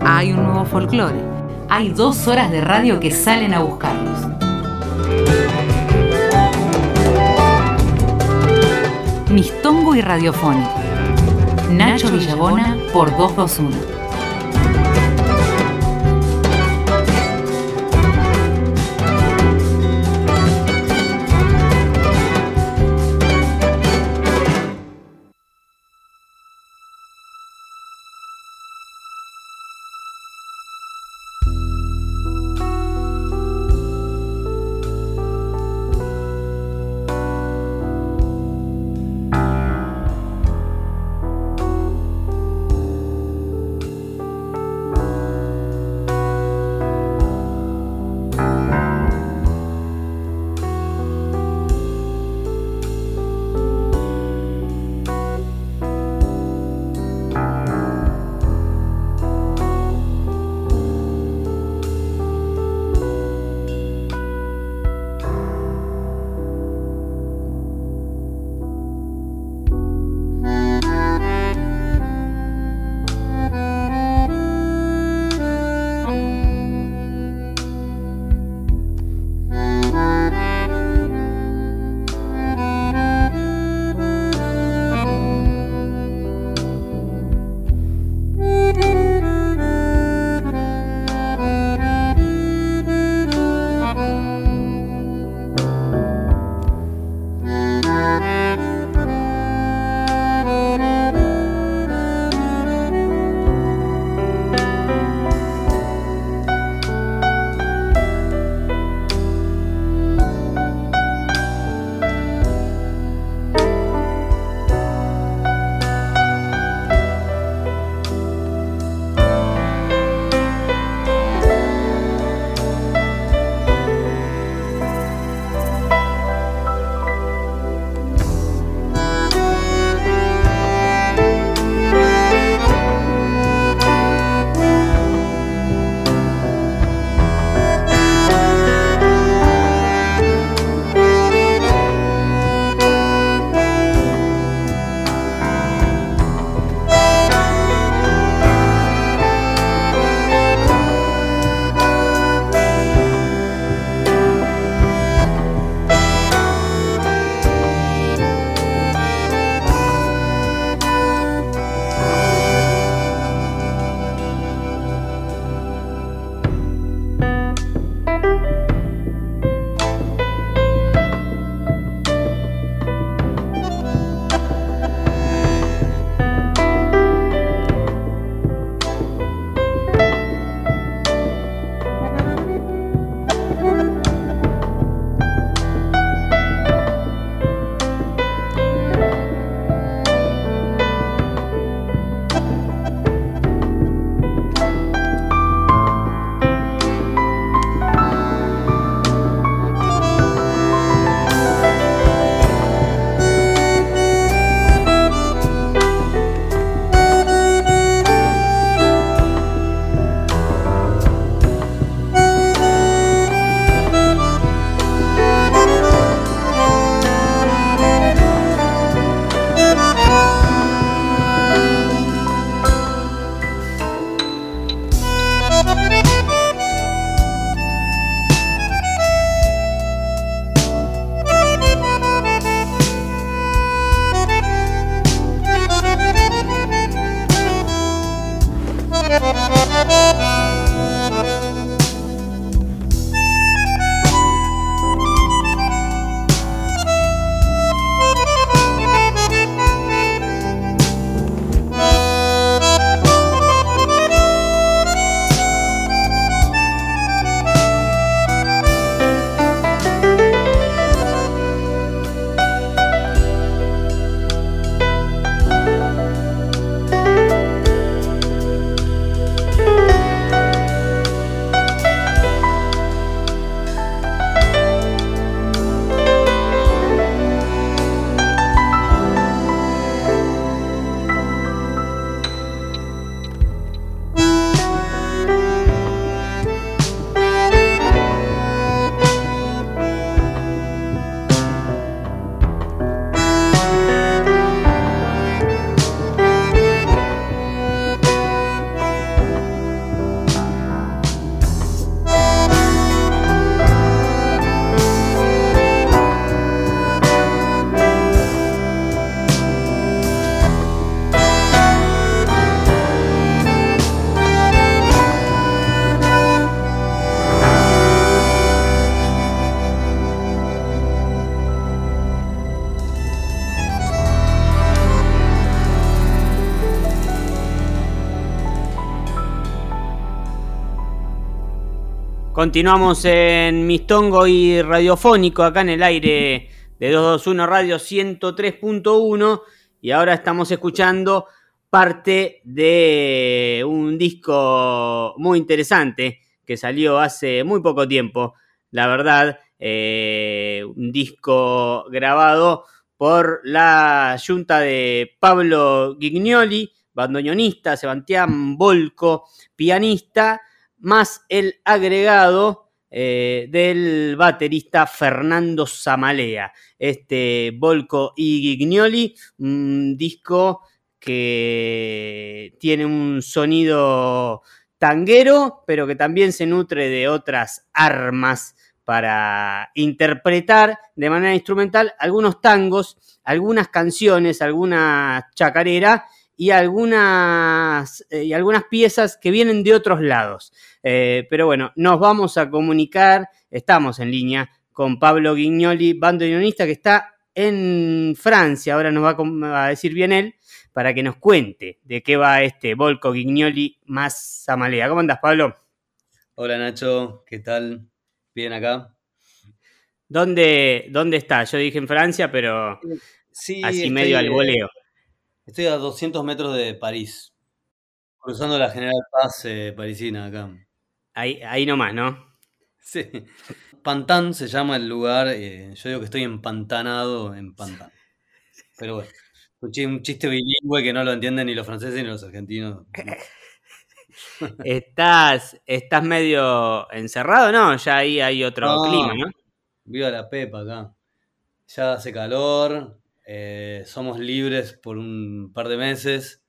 hay un nuevo folclore, hay dos horas de radio que salen a buscarlos. Mistongo y Radiofónico. Nacho Villabona por 221. Continuamos en Mistongo y Radiofónico, acá en el aire de 221 Radio 103.1 y ahora estamos escuchando parte de un disco muy interesante que salió hace muy poco tiempo, la verdad, eh, un disco grabado por la junta de Pablo Gignoli, bandoneonista, Sebastián Volco, pianista, más el agregado eh, del baterista Fernando Zamalea. Este Volco y Gignoli, un disco que tiene un sonido tanguero, pero que también se nutre de otras armas para interpretar de manera instrumental algunos tangos, algunas canciones, alguna chacarera y algunas, eh, y algunas piezas que vienen de otros lados. Eh, pero bueno, nos vamos a comunicar, estamos en línea con Pablo Guignoli, bandoneonista que está en Francia, ahora nos va a decir bien él, para que nos cuente de qué va este Volco Guignoli más Zamalea. ¿Cómo andas, Pablo? Hola, Nacho, ¿qué tal? ¿Bien acá? ¿Dónde, dónde está? Yo dije en Francia, pero sí, así medio al voleo. Estoy a 200 metros de París, cruzando la General Paz eh, parisina acá. Ahí, ahí nomás, ¿no? Sí. Pantán se llama el lugar. Eh, yo digo que estoy empantanado en Pantán. Pero bueno. Un chiste bilingüe que no lo entienden ni los franceses ni los argentinos. ¿Estás, ¿Estás medio encerrado? No, ya ahí hay otro clima, ¿no? Viva la pepa acá. Ya hace calor, eh, somos libres por un par de meses.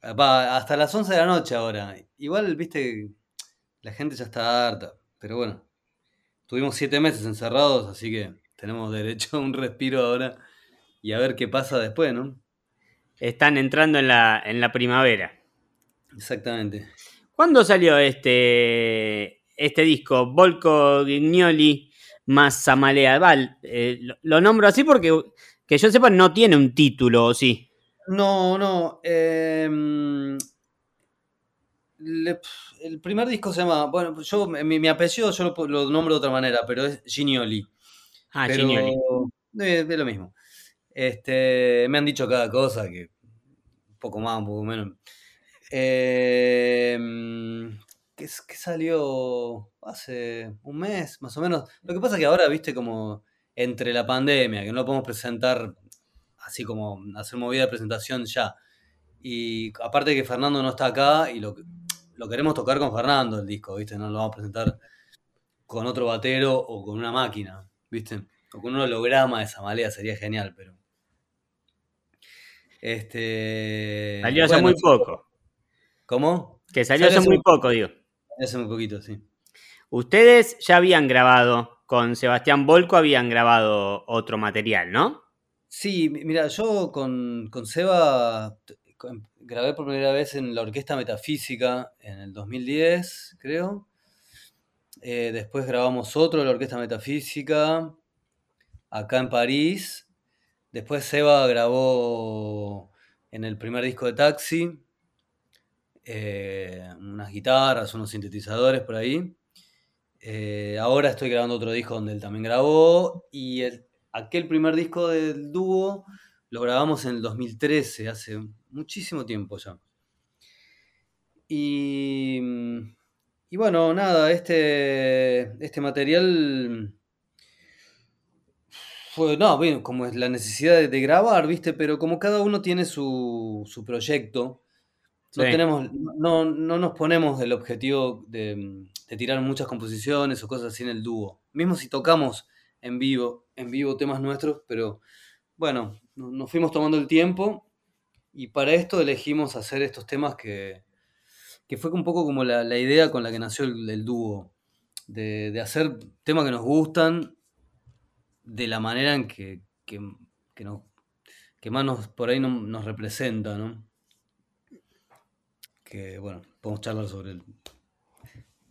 hasta las 11 de la noche ahora. Igual, viste, la gente ya está harta. Pero bueno, tuvimos siete meses encerrados, así que tenemos derecho a un respiro ahora y a ver qué pasa después, ¿no? Están entrando en la, en la primavera. Exactamente. ¿Cuándo salió este, este disco? Volco Gignoli más Samalea. Val, eh, lo, nombro así porque, que yo sepa, no tiene un título, ¿o sí? No, no. Em, el primer disco se llama. Bueno, yo mi, apellido yo lo, nombro de otra manera, pero es Gignoli. Ah, Gignoli. Es, es lo mismo. Este, me han dicho cada cosa, que un poco más, un poco menos. Eh, ¿qué, salió hace un mes, más o menos? Lo que pasa es que ahora, viste, como entre la pandemia, que no lo podemos presentar así como hacer movida de presentación ya. Y aparte que Fernando no está acá y lo, lo queremos tocar con Fernando el disco, ¿viste? No lo vamos a presentar con otro batero o con una máquina, ¿viste? O con un holograma de esa malea sería genial, pero este, salió hace muy poco. ¿Cómo? Que salió, hace, muy poco, digo. Hace muy poquito, sí. Ustedes ya habían grabado, con Sebastián Volco habían grabado otro material, ¿no? Sí, mira, yo con, Seba grabé por primera vez en la Orquesta Metafísica en el 2010, creo. Eh, después grabamos otro de la Orquesta Metafísica acá en París Después Seba grabó en el primer disco de Taxi eh, unas guitarras, unos sintetizadores por ahí. Eh, ahora estoy grabando otro disco donde él también grabó. Y aquel primer disco del dúo lo grabamos en el 2013, hace muchísimo tiempo ya. Y, y bueno, nada, este, este material fue, no, bueno, como es la necesidad de, grabar, ¿viste? Pero como cada uno tiene su, proyecto, no, tenemos, no, nos ponemos el objetivo de, tirar muchas composiciones o cosas así en el dúo. Mismo si tocamos en vivo, en vivo temas nuestros, pero bueno, nos fuimos tomando el tiempo y para esto elegimos hacer estos temas que, que fue un poco como la, idea con la que nació el, dúo, de, de, hacer temas que nos gustan de la manera en que, que, que, más nos, por ahí nos representa, ¿no? Que, bueno, podemos charlar sobre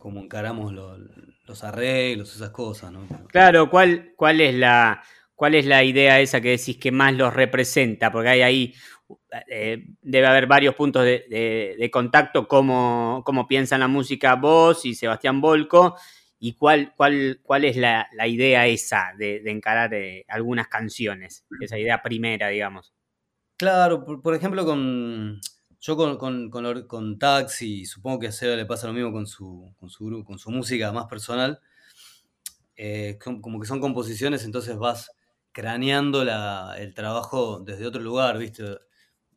cómo encaramos los arreglos, esas cosas, ¿no? Claro, ¿cuál, cuál, es la, ¿cuál es la idea esa que decís que más los representa? Porque hay ahí, eh, debe haber varios puntos de, de, de contacto, cómo, cómo piensan la música vos y Sebastián Volco, y cuál, cuál, cuál es la, idea esa de, encarar eh, algunas canciones, esa idea primera, digamos. Claro, por, ejemplo, con yo con, con, Taxi, supongo que a Seba le pasa lo mismo con su, con su, con su música más personal, eh, como que son composiciones, entonces vas craneando el trabajo desde otro lugar, ¿viste?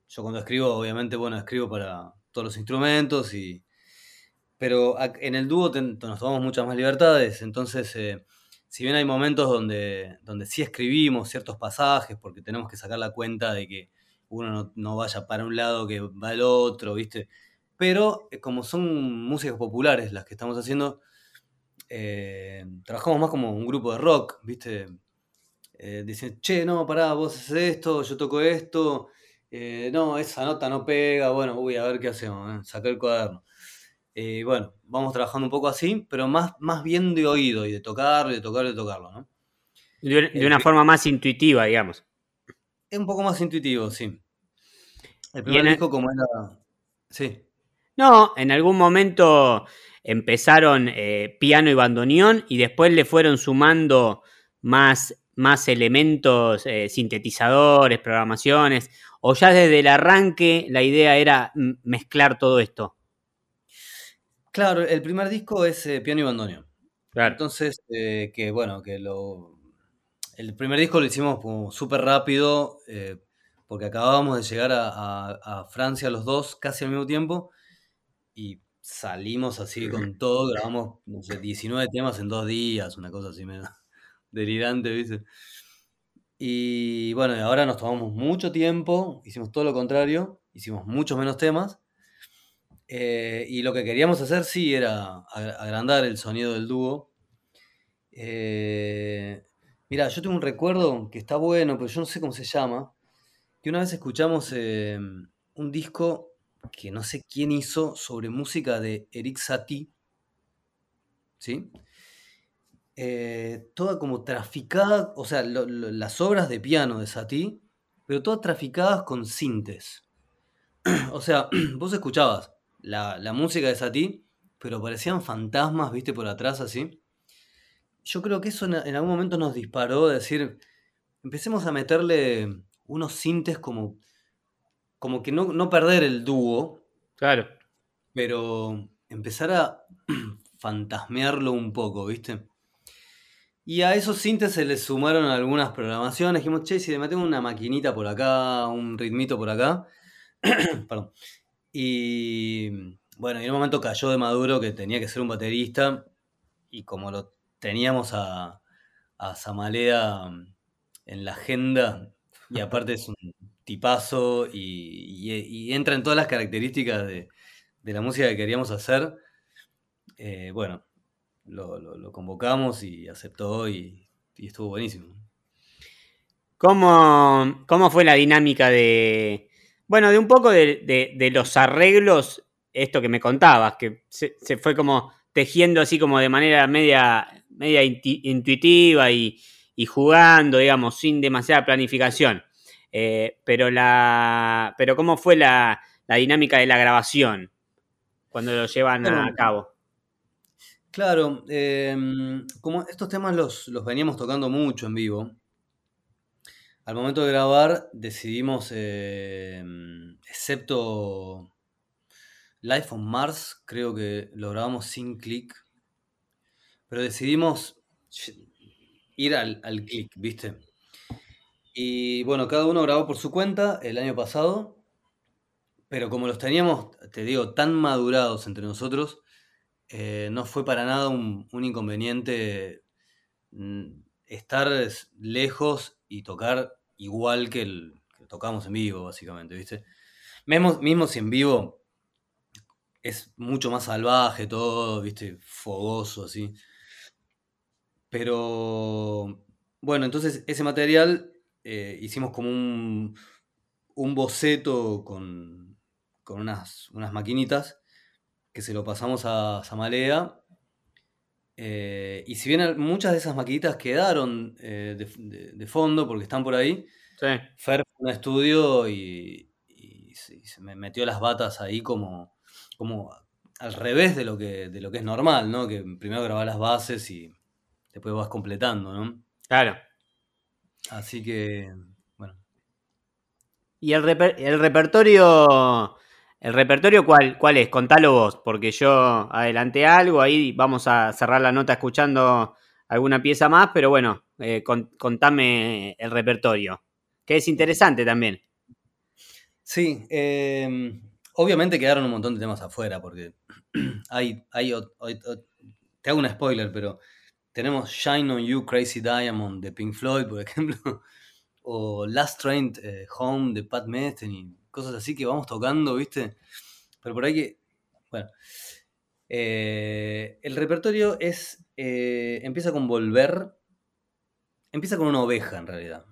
Yo cuando escribo, obviamente, bueno, escribo para todos los instrumentos y, pero en el dúo nos tomamos muchas más libertades, entonces eh, si bien hay momentos donde, donde sí escribimos ciertos pasajes porque tenemos que sacar la cuenta de que uno no, vaya para un lado que va al otro, ¿viste? Pero eh, como son músicas populares las que estamos haciendo, eh, trabajamos más como un grupo de rock, ¿viste? dicen, che, no, pará, vos haces esto, yo toco esto, no, esa nota no pega, bueno, uy, a ver qué hacemos, sacar el cuaderno. Eh, bueno, vamos trabajando un poco así, pero más, más bien de oído y de tocarlo, de tocarlo, de tocarlo, ¿no? De, una forma más intuitiva, digamos. Es un poco más intuitivo, sí. El primer disco como era... Sí. No, en algún momento empezaron eh, piano y bandoneón y después le fueron sumando más, más elementos, eh, sintetizadores, programaciones, o ya desde el arranque la idea era mezclar todo esto. Claro, el primer disco es eh, piano y bandoneón. Claro. Entonces, que bueno, que lo. El primer disco lo hicimos como súper rápido, eh, porque acabábamos de llegar a, Francia los dos casi al mismo tiempo, y salimos así con todo, grabamos, no sé, 19 temas en dos días, una cosa así medio delirante, ¿viste? Y bueno, ahora nos tomamos mucho tiempo, hicimos todo lo contrario, hicimos muchos menos temas eh, y lo que queríamos hacer sí era agrandar el sonido del dúo. Eh, mira, yo tengo un recuerdo que está bueno, pero yo no sé cómo se llama. Que una vez escuchamos eh, un disco que no sé quién hizo sobre música de Eric Satie. ¿Sí? toda como traficada, o sea, las obras de piano de Satie, pero todas traficadas con sintes. o sea, vos escuchabas la, música de Satie, pero parecían fantasmas, viste, por atrás así. Yo creo que eso en, algún momento nos disparó, de decir, empecemos a meterle unos sintes como, como que no, no perder el dúo. Claro. Pero empezar a fantasmearlo un poco, ¿viste? Y a esos sintes se le sumaron algunas programaciones. Dijimos, che, si le metemos una maquinita por acá, un ritmito por acá. Perdón. Y bueno, en un momento cayó de Maduro que tenía que ser un baterista y como lo teníamos a, a Zamalea en la agenda y aparte es un tipazo y, entra en todas las características de, la música que queríamos hacer, eh, bueno, lo, convocamos y aceptó y, estuvo buenísimo. ¿Cómo, ¿Cómo, fue la dinámica de, bueno, de un poco de, los arreglos, esto que me contabas, que se, fue como tejiendo así como de manera media, media intuitiva y, jugando, digamos, sin demasiada planificación. Eh, pero la. Pero ¿cómo fue la, dinámica de la grabación cuando lo llevan a cabo? Claro, em, como estos temas los, los veníamos tocando mucho en vivo, al momento de grabar decidimos, em, excepto Life on Mars, creo que lo grabamos sin click, pero decidimos ir al, click, ¿viste? Y bueno, cada uno grabó por su cuenta el año pasado, pero como los teníamos, te digo, tan madurados entre nosotros, eh, no fue para nada un, un inconveniente mm, estar lejos y tocar igual que el tocamos en vivo, básicamente, ¿viste? Mismo si en vivo es mucho más salvaje todo, ¿viste? Fogoso, así. Pero, bueno, entonces ese material eh, hicimos como un, un boceto con, con unas, unas maquinitas que se lo pasamos a Samalea eh, y si bien muchas de esas maquinitas quedaron eh, de, fondo porque están por ahí, Fer fue a un estudio y, se, me metió las batas ahí como, como al revés de lo, que, de lo que es normal, ¿no? Que primero grabás las bases y después vas completando, ¿no? Claro. Así que, bueno. ¿Y el, el repertorio, el repertorio cuál, cuál es? Contalo vos, porque yo adelanté algo, ahí vamos a cerrar la nota escuchando alguna pieza más, pero bueno, eh, contame el repertorio, que es interesante también. Sí, em, obviamente quedaron un montón de temas afuera, porque hay, hay, te hago un spoiler, pero tenemos Shine on You, Crazy Diamond de Pink Floyd, por ejemplo, o Last Train eh, Home de Pat Metheny, cosas así que vamos tocando, ¿viste? Pero por ahí que, bueno, eh, el repertorio es, eh, empieza con Volver, empieza con una oveja en realidad,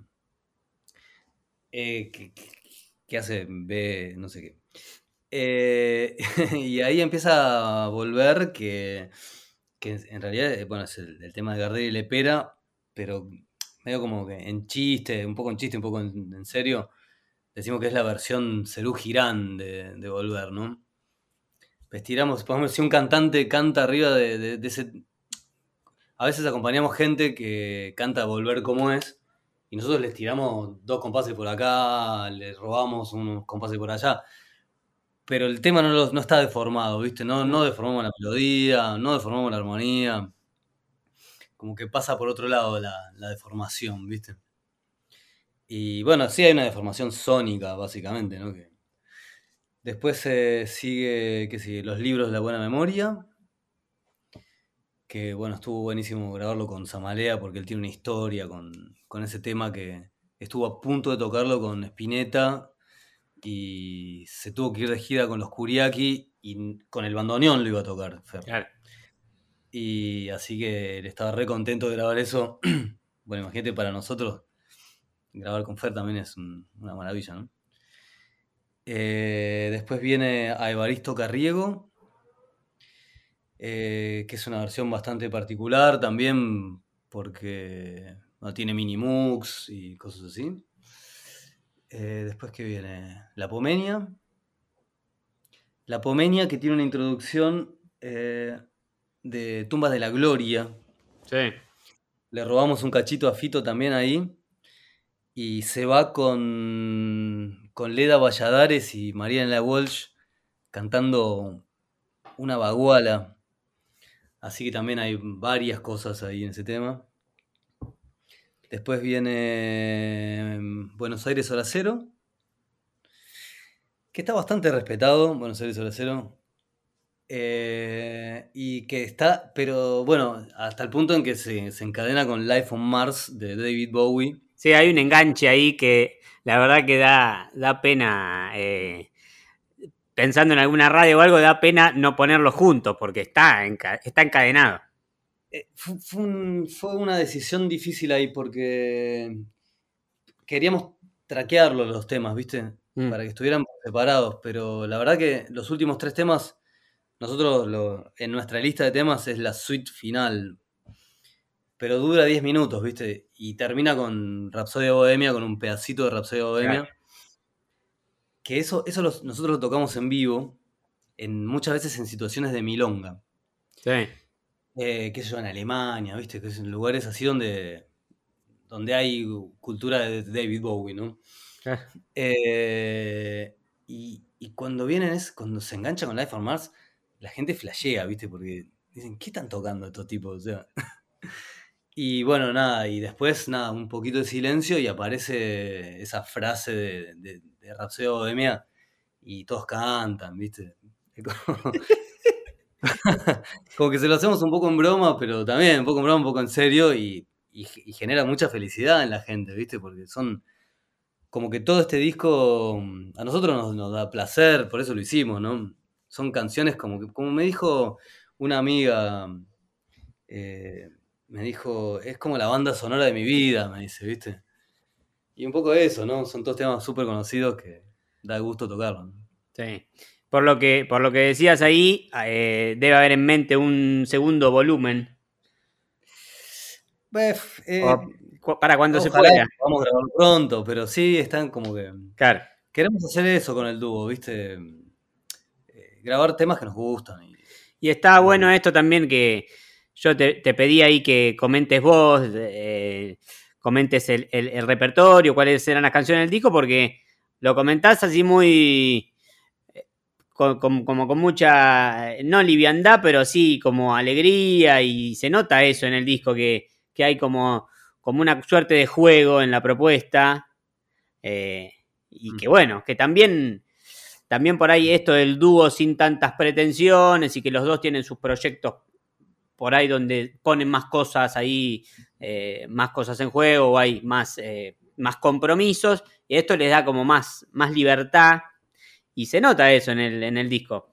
que, hace, ve, no sé qué. y ahí empieza a volver que que en realidad, eh, bueno, es el, tema de Gardel y Lepera, pero medio como que en chiste, un poco en chiste, un poco en, serio, decimos que es la versión Cerú Girán de, Volver, ¿no? Estiramos, podemos si un cantante canta arriba de, ese... A veces acompañamos gente que canta Volver como es, y nosotros les tiramos dos compases por acá, les robamos unos compases por allá pero el tema no, no está deformado, ¿viste? No, no deformamos la melodía, no deformamos la armonía. Como que pasa por otro lado la, deformación, ¿viste? Y bueno, sí hay una deformación sónica, básicamente, ¿no? Que después se sigue, ¿qué sigue? Los libros de la buena memoria. Que bueno, estuvo buenísimo grabarlo con Samalea porque él tiene una historia con, con ese tema que estuvo a punto de tocarlo con Spinetta y se tuvo que ir de gira con los Kuriaki y con el bandoneón lo iba a tocar Fer. Y así que él estaba re contento de grabar eso. bueno, imagínate para nosotros, grabar con Fer también es una maravilla, ¿no? Eh, después viene a Evaristo Carriego, eh, que es una versión bastante particular también porque no tiene minimux y cosas así. Eh, después que viene La Pomenia. La Pomenia que tiene una introducción eh, de Tumbas de la Gloria. Sí. Le robamos un cachito a Fito también ahí. Y se va con, con Leda Valladares y Mariana Walsh cantando una baguala. Así que también hay varias cosas ahí en ese tema. Después viene mm, Buenos Aires Hora que está bastante respetado, Buenos Aires Hora. Eh, y que está, pero bueno, hasta el punto en que se, encadena con Life on Mars de David Bowie. Sí, hay un enganche ahí que la verdad que da, da pena. Eh, pensando en alguna radio o algo, da pena no ponerlo juntos porque está, está encadenado. Eh, fue, una decisión difícil ahí porque queríamos traquearlo los temas, ¿viste? Mm. Para que estuvieran separados, pero la verdad que los últimos tres temas, nosotros en nuestra lista de temas es la suite final, pero dura 10 minutos, ¿viste? Y termina con Rapsodia Bohemia, con un pedacito de Rapsodia Bohemia. Que eso, eso nosotros lo tocamos en vivo, en, muchas veces en situaciones de milonga. Sí eh, qué sé yo, en Alemania, ¿viste? Que en lugares así donde, donde hay cultura de David Bowie, ¿no? Ah. Eh, y, cuando vienen, es, cuando se engancha con Life on Mars, la gente flashea, ¿viste? Porque dicen, ¿qué están tocando estos tipos? O sea, y bueno, nada, y después, nada, un poquito de silencio y aparece esa frase de, de, de Rapseo Bohemia y todos cantan, ¿viste? como que se lo hacemos un poco en broma, pero también un poco en broma, un poco en serio y, genera mucha felicidad en la gente, ¿viste? Porque son como que todo este disco a nosotros nos, da placer, por eso lo hicimos, ¿no? Son canciones como que, como me dijo una amiga, eh, me dijo, es como la banda sonora de mi vida, me dice, ¿viste? Y un poco eso, ¿no? Son todos temas súper conocidos que da gusto tocarlos. Sí. Por lo que, por lo que decías ahí, eh, debe haber en mente un segundo volumen. Eh, para cuando se pueda. Vamos a grabar pronto, pero sí están como que. Claro. Queremos hacer eso con el dúo, ¿viste? Eh, grabar temas que nos gustan. Y, está bueno esto también que yo te, pedí ahí que comentes vos, eh, comentes el, repertorio, cuáles eran las canciones del disco, porque lo comentás así muy, eh, como, con mucha, no liviandad, pero sí como alegría y se nota eso en el disco, que, hay como, como una suerte de juego en la propuesta. Eh, y que bueno, que también, también por ahí esto del dúo sin tantas pretensiones y que los dos tienen sus proyectos por ahí donde ponen más cosas ahí, eh, más cosas en juego o hay más, eh, más compromisos y esto les da como más, más libertad y se nota eso en el, en el disco.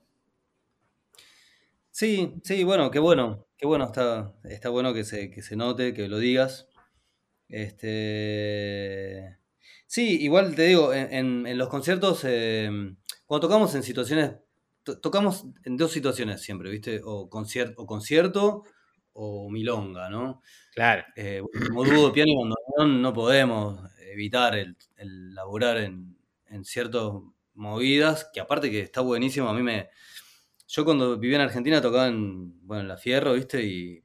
Sí, sí, bueno, qué bueno, qué bueno, está, está bueno que se, que se note, que lo digas. Este, Sí, igual te digo, en, los conciertos, eh, cuando tocamos en situaciones, tocamos en dos situaciones siempre, ¿viste? O, concierto o concierto o milonga, ¿no? Claro. Eh, como dúo de piano y bandoneón no podemos evitar el, laburar en, ciertas movidas, que aparte que está buenísimo, a mí me... Yo cuando vivía en Argentina tocaba en, bueno, en La Fierro, ¿viste? Y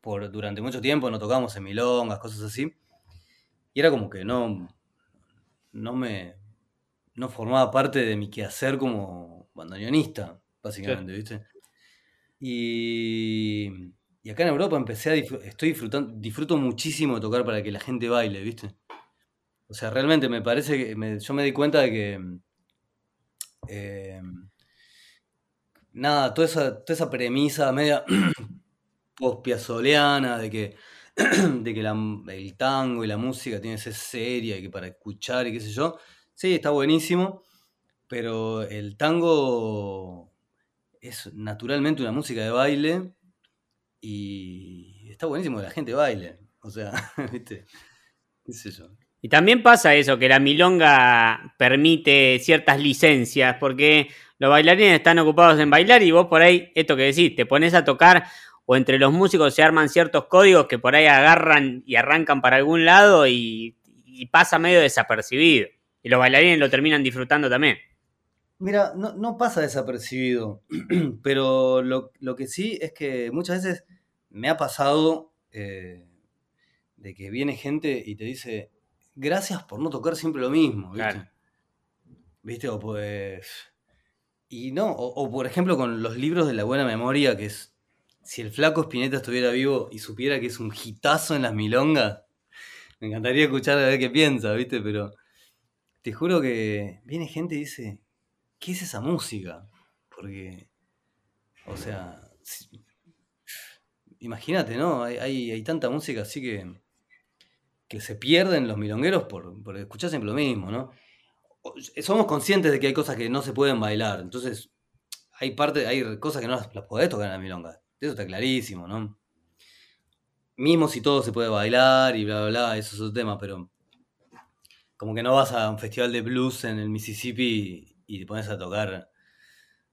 por, durante mucho tiempo no tocábamos en milongas, cosas así. Y era como que no, no me no formaba parte de mi quehacer como bandoneonista, básicamente, ¿viste? Y, y, acá en Europa empecé a estoy disfrutando, disfruto muchísimo de tocar para que la gente baile, ¿viste? O sea, realmente me parece que yo me di cuenta de que eh, nada, toda esa, toda esa premisa media post-piazoleana de que de que el tango y la música tiene que ser seria y que para escuchar y qué sé yo. Sí, está buenísimo, pero el tango es naturalmente una música de baile y está buenísimo que la gente baile. O sea, ¿viste? ¿Qué sé yo? Y también pasa eso, que la milonga permite ciertas licencias, porque los bailarines están ocupados en bailar y vos por ahí, esto que decís, te pones a tocar o entre los músicos se arman ciertos códigos que por ahí agarran y arrancan para algún lado y, pasa medio desapercibido. Y los bailarines lo terminan disfrutando también. Mira, no, pasa desapercibido, pero lo, que sí es que muchas veces me ha pasado eh, de que viene gente y te dice, gracias por no tocar siempre lo mismo, ¿viste? ¿Viste? O pues... Y no, o, por ejemplo con los libros de la buena memoria, que es si el flaco Spinetta estuviera vivo y supiera que es un hitazo en las milongas, me encantaría escuchar a ver qué piensa, ¿viste? Pero te juro que viene gente y dice, ¿qué es esa música? Porque, o sea, imagínate, ¿no? Hay, tanta música así que, que se pierden los milongueros por, por escuchar siempre lo mismo, ¿no? Somos conscientes de que hay cosas que no se pueden bailar, entonces hay parte, hay cosas que no las, las podés tocar en la milonga. Eso está clarísimo, ¿no? Mismo si todo se puede bailar y bla, bla, bla, eso es otro tema, pero como que no vas a un festival de blues en el Mississippi y te pones a tocar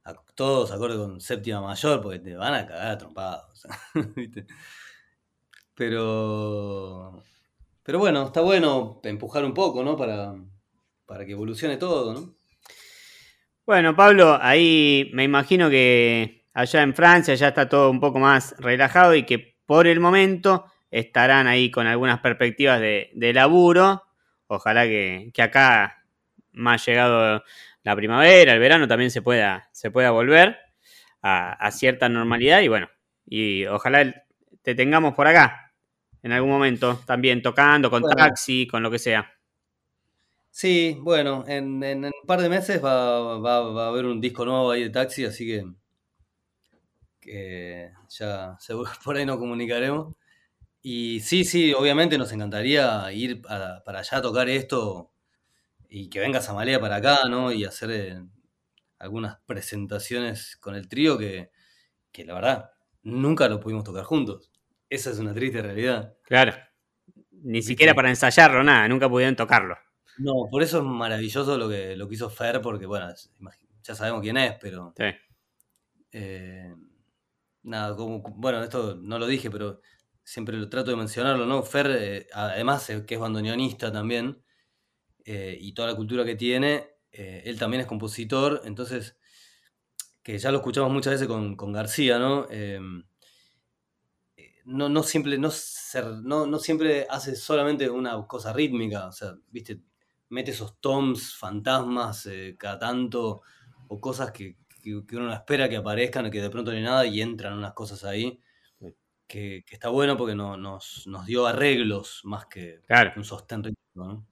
a todos acorde con séptima mayor porque te van a cagar a trompados. Pero, pero bueno, está bueno empujar un poco, ¿no? Para, para que evolucione todo, ¿no? Bueno, Pablo, ahí me imagino que allá en Francia ya está todo un poco más relajado y que por el momento estarán ahí con algunas perspectivas de, laburo. Ojalá que, acá, más llegado la primavera, el verano, también se pueda, se pueda volver a, cierta normalidad y bueno, y ojalá te tengamos por acá en algún momento también tocando con taxi, con lo que sea. Sí, bueno, en, un par de meses va, va, a haber un disco nuevo ahí de taxi, así que que ya seguro por ahí nos comunicaremos. Y sí, sí, obviamente nos encantaría ir para allá a tocar esto y que venga Samalea para acá, ¿no? Y hacer eh, algunas presentaciones con el trío que, la verdad nunca lo pudimos tocar juntos. Esa es una triste realidad. Claro. Ni siquiera para ensayarlo, nada, nunca pudieron tocarlo. No, por eso es maravilloso lo que, lo que hizo Fer, porque bueno, ya sabemos quién es, pero. Sí. Eh, nada, como, bueno, esto no lo dije, pero siempre lo trato de mencionarlo, ¿no? Fer, eh, además que es bandoneonista también, eh, y toda la cultura que tiene, eh, él también es compositor, entonces que ya lo escuchamos muchas veces con, García, ¿no? No, no, siempre, no, no, siempre hace solamente una cosa rítmica, o sea, viste, mete esos toms, fantasmas eh, cada tanto, o cosas que, uno no espera que aparezcan, que de pronto no hay nada y entran unas cosas ahí. Que, está bueno porque no, nos, dio arreglos más que un sostén rítmico, ¿no?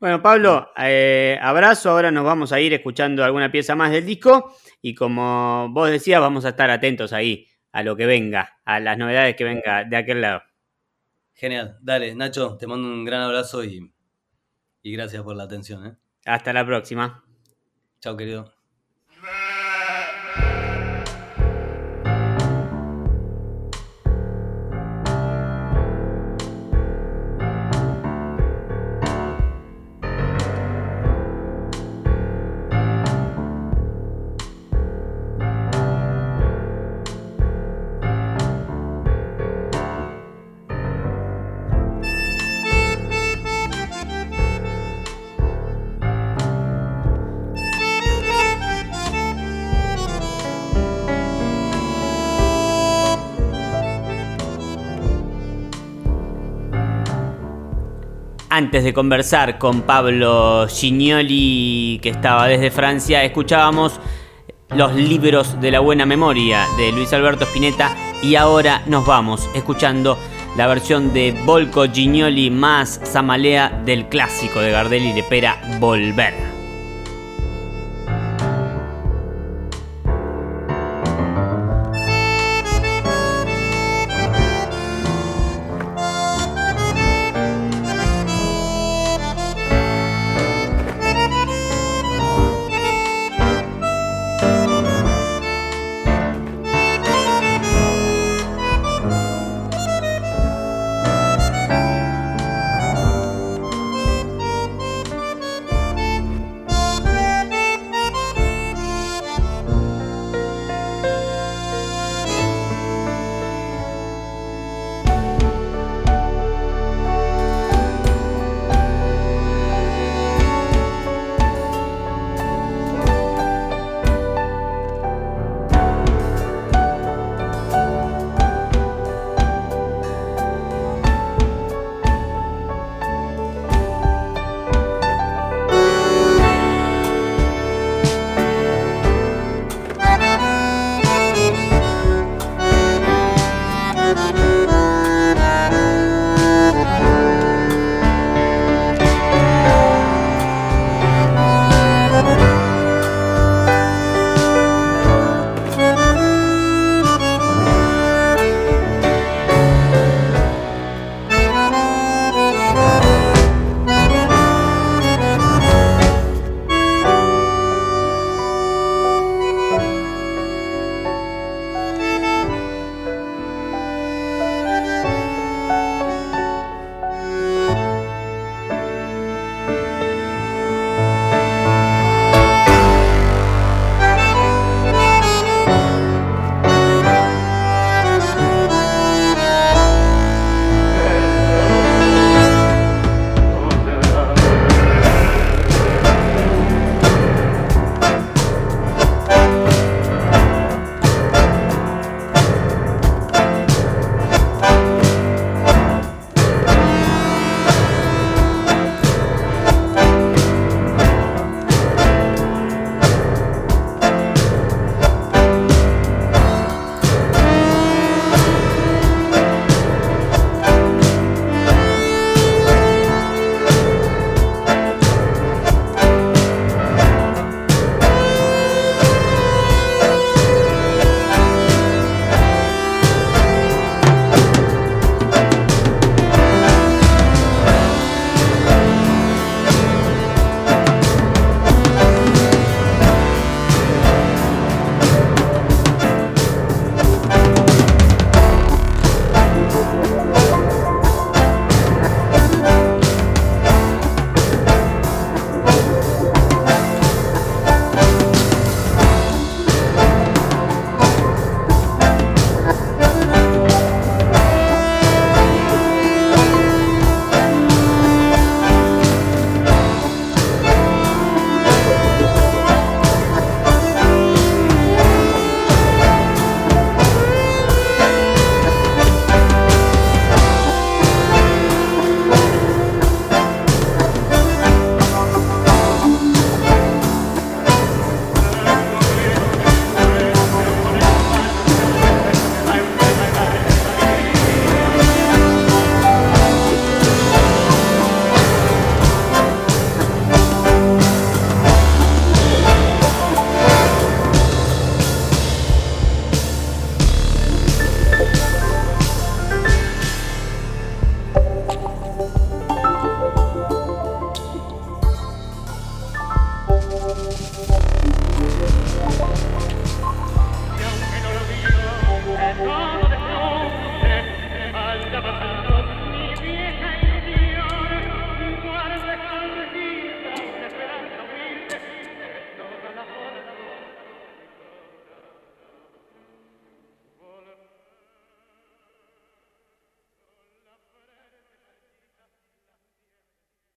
Bueno, Pablo, eh, abrazo. Ahora nos vamos a ir escuchando alguna pieza más del disco. Y como vos decías, vamos a estar atentos ahí a lo que venga, a las novedades que venga de aquel lado. Genial. Dale, Nacho, te mando un gran abrazo y, y gracias por la atención. ¿eh? Hasta la próxima. Chao, querido. Antes de conversar con Pablo Gignoli, que estaba desde Francia, escuchábamos los libros de la buena memoria de Luis Alberto Spinetta y ahora nos vamos escuchando la versión de Volco Gignoli más Samalea del clásico de Gardel y Lepera Volver.